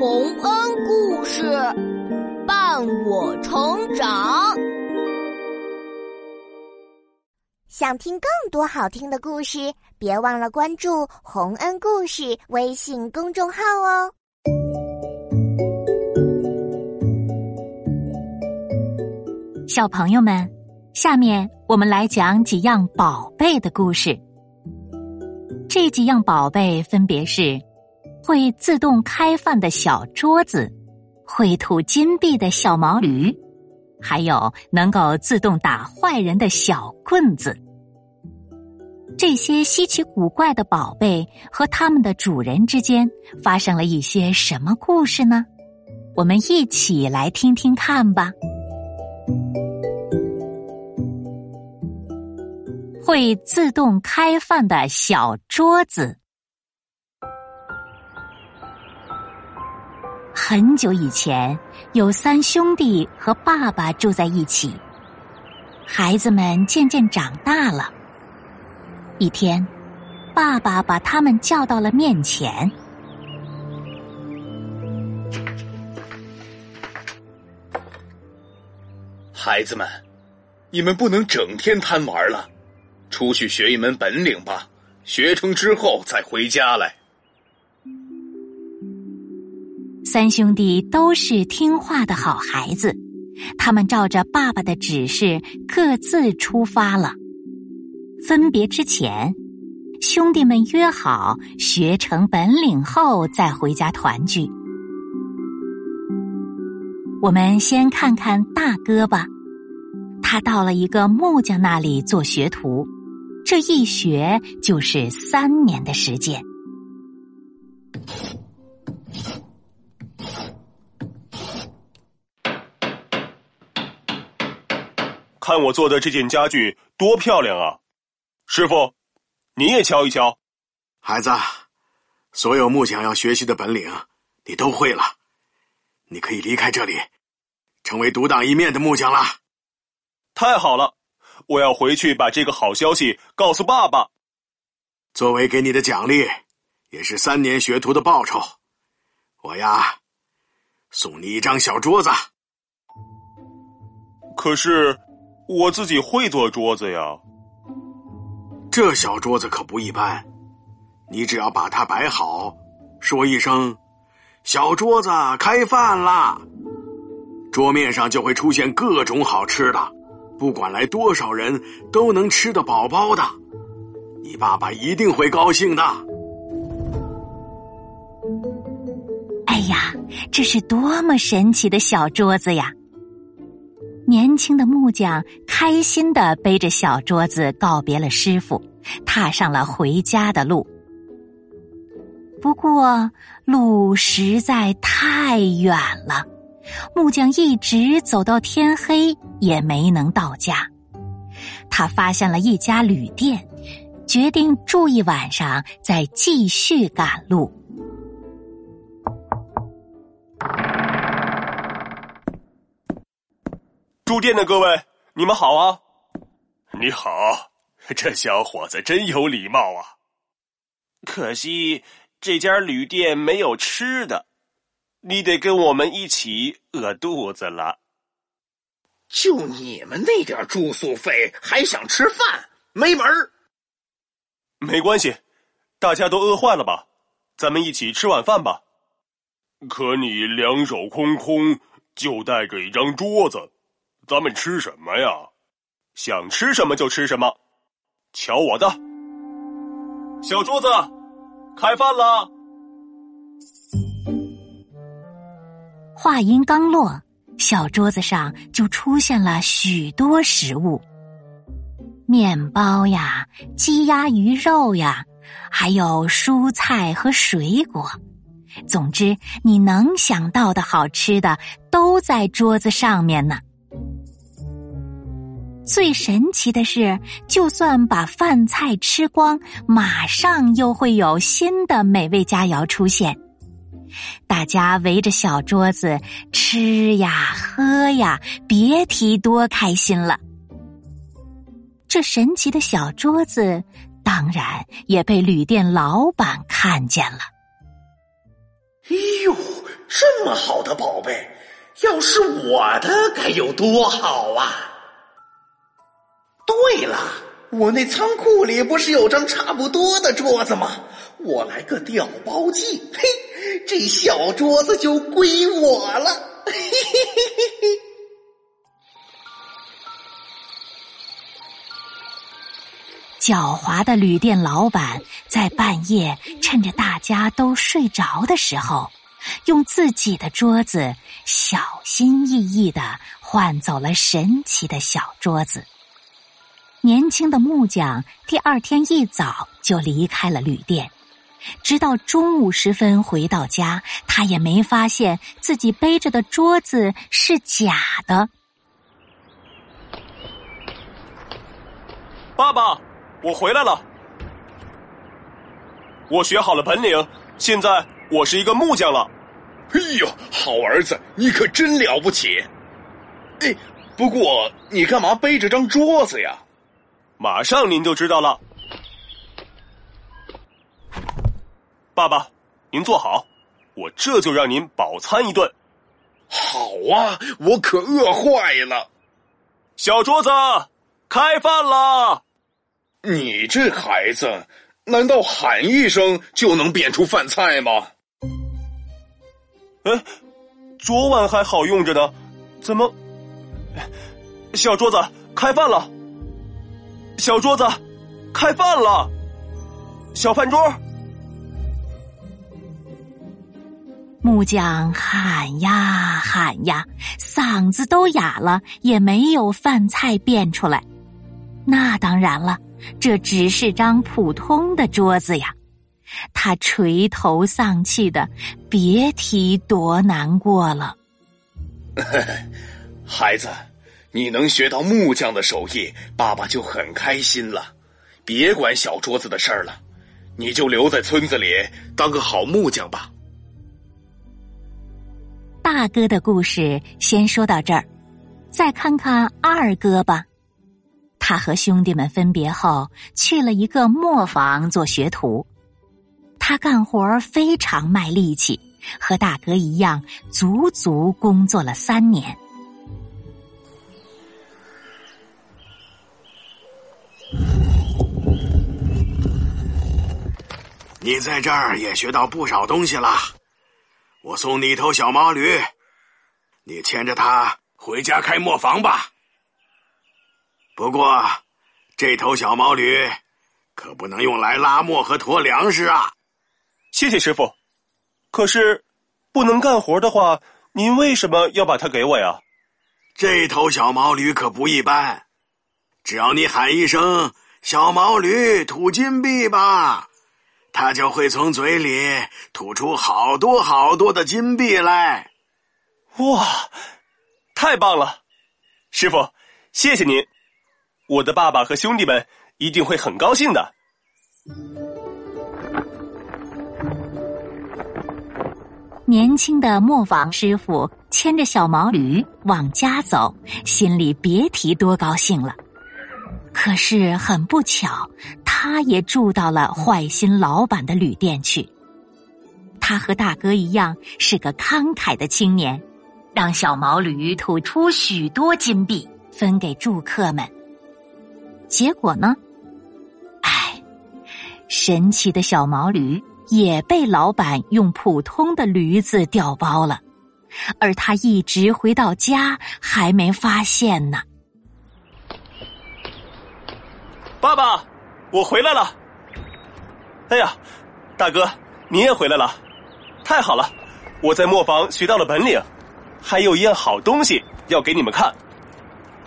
洪恩故事伴我成长。想听更多好听的故事，别忘了关注洪恩故事微信公众号哦。小朋友们，下面我们来讲几样宝贝的故事。这几样宝贝分别是。会自动开饭的小桌子，会吐金币的小毛驴，还有能够自动打坏人的小棍子。这些稀奇古怪的宝贝和他们的主人之间发生了一些什么故事呢？我们一起来听听看吧。会自动开饭的小桌子。很久以前，有三兄弟和爸爸住在一起。孩子们渐渐长大了。一天，爸爸把他们叫到了面前。孩子们，你们不能整天贪玩了，出去学一门本领吧。学成之后再回家来。三兄弟都是听话的好孩子，他们照着爸爸的指示各自出发了。分别之前，兄弟们约好学成本领后再回家团聚。我们先看看大哥吧，他到了一个木匠那里做学徒，这一学就是三年的时间。看我做的这件家具多漂亮啊！师傅，你也瞧一瞧。孩子，所有木匠要学习的本领，你都会了。你可以离开这里，成为独当一面的木匠了。太好了！我要回去把这个好消息告诉爸爸。作为给你的奖励，也是三年学徒的报酬，我呀，送你一张小桌子。可是。我自己会做桌子呀，这小桌子可不一般。你只要把它摆好，说一声“小桌子开饭啦”，桌面上就会出现各种好吃的，不管来多少人都能吃得饱饱的。你爸爸一定会高兴的。哎呀，这是多么神奇的小桌子呀！年轻的木匠开心的背着小桌子告别了师傅，踏上了回家的路。不过路实在太远了，木匠一直走到天黑也没能到家。他发现了一家旅店，决定住一晚上，再继续赶路。住店的各位，你们好啊！你好，这小伙子真有礼貌啊。可惜这家旅店没有吃的，你得跟我们一起饿肚子了。就你们那点住宿费，还想吃饭？没门儿！没关系，大家都饿坏了吧？咱们一起吃晚饭吧。可你两手空空，就带着一张桌子。咱们吃什么呀？想吃什么就吃什么。瞧我的，小桌子，开饭了。话音刚落，小桌子上就出现了许多食物：面包呀，鸡鸭鱼肉呀，还有蔬菜和水果。总之，你能想到的好吃的都在桌子上面呢。最神奇的是，就算把饭菜吃光，马上又会有新的美味佳肴出现。大家围着小桌子吃呀喝呀，别提多开心了。这神奇的小桌子，当然也被旅店老板看见了。哎呦，这么好的宝贝，要是我的该有多好啊！对了，我那仓库里不是有张差不多的桌子吗？我来个调包计，嘿，这小桌子就归我了。嘿嘿嘿嘿嘿。狡猾的旅店老板在半夜趁着大家都睡着的时候，用自己的桌子小心翼翼的换走了神奇的小桌子。年轻的木匠第二天一早就离开了旅店，直到中午时分回到家，他也没发现自己背着的桌子是假的。爸爸。我回来了，我学好了本领，现在我是一个木匠了。哎呦，好儿子，你可真了不起！哎，不过你干嘛背着张桌子呀？马上您就知道了。爸爸，您坐好，我这就让您饱餐一顿。好啊，我可饿坏了。小桌子，开饭了。你这孩子，难道喊一声就能变出饭菜吗？哎，昨晚还好用着呢，怎么？小桌子开饭了！小桌子开饭了！小饭桌！木匠喊呀喊呀，嗓子都哑了，也没有饭菜变出来。那当然了。这只是张普通的桌子呀，他垂头丧气的，别提多难过了。孩子，你能学到木匠的手艺，爸爸就很开心了。别管小桌子的事儿了，你就留在村子里当个好木匠吧。大哥的故事先说到这儿，再看看二哥吧。他和兄弟们分别后，去了一个磨坊做学徒。他干活非常卖力气，和大哥一样，足足工作了三年。你在这儿也学到不少东西了，我送你一头小毛驴，你牵着它回家开磨坊吧。不过，这头小毛驴可不能用来拉磨和驮粮食啊！谢谢师傅。可是，不能干活的话，您为什么要把它给我呀？这头小毛驴可不一般，只要你喊一声“小毛驴吐金币吧”，它就会从嘴里吐出好多好多的金币来。哇，太棒了！师傅，谢谢您。我的爸爸和兄弟们一定会很高兴的。年轻的磨坊师傅牵着小毛驴往家走，心里别提多高兴了。可是很不巧，他也住到了坏心老板的旅店去。他和大哥一样是个慷慨的青年，让小毛驴吐出许多金币分给住客们。结果呢？唉，神奇的小毛驴也被老板用普通的驴子调包了，而他一直回到家还没发现呢。爸爸，我回来了！哎呀，大哥，你也回来了，太好了！我在磨坊学到了本领，还有一样好东西要给你们看。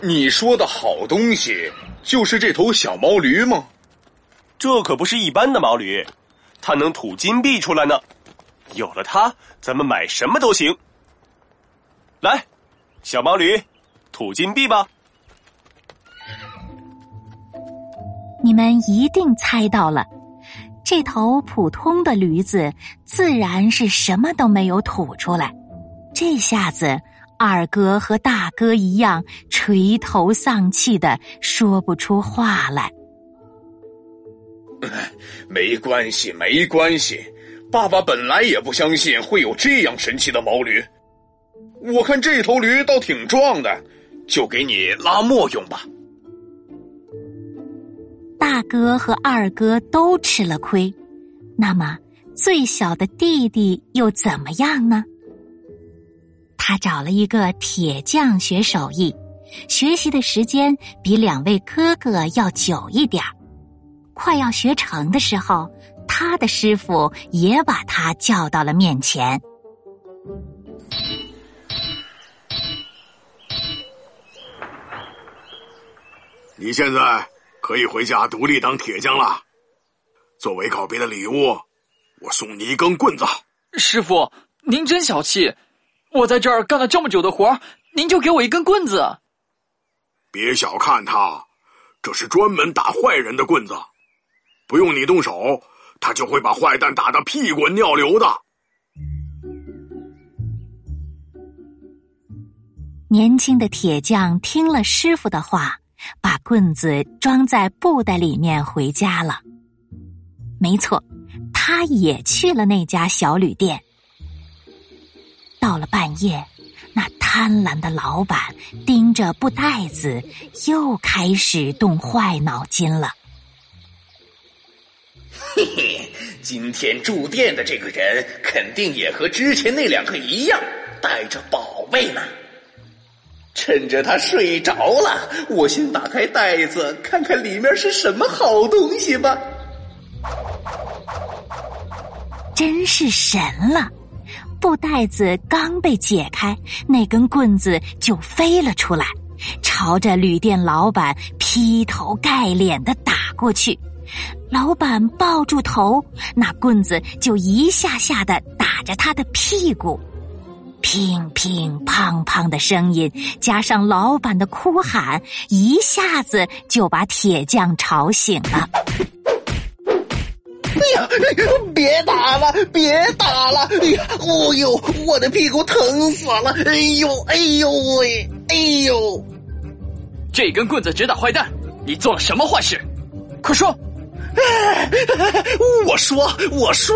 你说的好东西。就是这头小毛驴吗？这可不是一般的毛驴，它能吐金币出来呢。有了它，咱们买什么都行。来，小毛驴，吐金币吧！们一定猜到了，这头普通的驴子自然是什么都没有吐出来。这下子。二哥和大哥一样垂头丧气的说不出话来。没关系，没关系，爸爸本来也不相信会有这样神奇的毛驴。我看这头驴倒挺壮的，就给你拉磨用吧。大哥和二哥都吃了亏，那么最小的弟弟又怎么样呢？他找了一个铁匠学手艺，学习的时间比两位哥哥要久一点儿快要学成的时候，他的师傅也把他叫到了面前。你现在可以回家独立当铁匠了。作为告别的礼物，我送你一根棍子。师傅，您真小气！我在这儿干了这么久的活您就给我一根棍子？别小看它，这是专门打坏人的棍子，不用你动手，他就会把坏蛋打得屁滚尿流的。年轻的铁匠听了师傅的话。把棍子装在布袋里面回家了。没错，他也去了那家小旅店。到了半夜，那贪婪的老板盯着布袋子，又开始动坏脑筋了。嘿嘿，今天住店的这个人肯定也和之前那两个一样，带着宝贝呢。趁着他睡着了，我先打开袋子，看看里面是什么好东西吧。真是神了！布袋子刚被解开，那根棍子就飞了出来，朝着旅店老板劈头盖脸的打过去。老板抱住头，那棍子就一下下的打着他的屁股。乒乒乓乓的声音，加上老板的哭喊，一下子就把铁匠吵醒了。哎呀，别打了，别打了！哎呀，哦呦，我的屁股疼死了！哎呦，哎呦喂，哎呦！这根棍子直打坏蛋，你做了什么坏事？快说！我说，我说。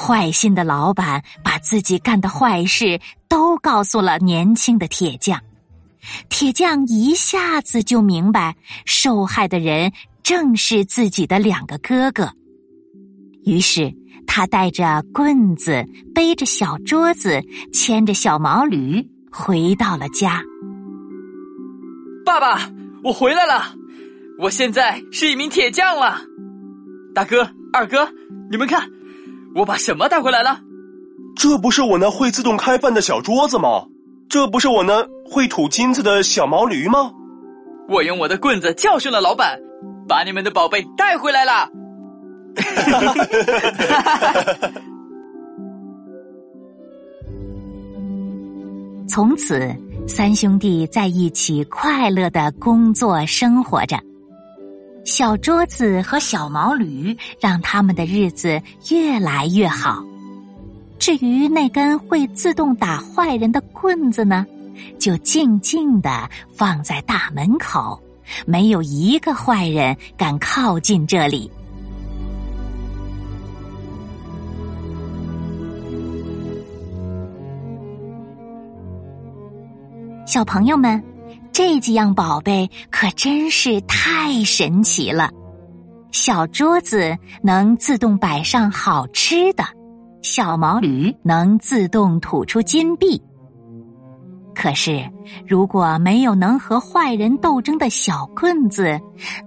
坏心的老板把自己干的坏事都告诉了年轻的铁匠，铁匠一下子就明白受害的人正是自己的两个哥哥。于是他带着棍子，背着小桌子，牵着小毛驴，回到了家。爸爸，我回来了，我现在是一名铁匠了。大哥、二哥，你们看。我把什么带回来了？这不是我那会自动开饭的小桌子吗？这不是我那会吐金子的小毛驴吗？我用我的棍子教训了老板，把你们的宝贝带回来了。从此，三兄弟在一起快乐的工作生活着。小桌子和小毛驴让他们的日子越来越好。至于那根会自动打坏人的棍子呢，就静静的放在大门口，没有一个坏人敢靠近这里。小朋友们。这几样宝贝可真是太神奇了！小桌子能自动摆上好吃的，小毛驴能自动吐出金币。可是，如果没有能和坏人斗争的小棍子，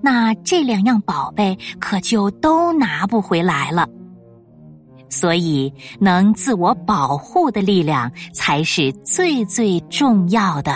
那这两样宝贝可就都拿不回来了。所以，能自我保护的力量才是最最重要的。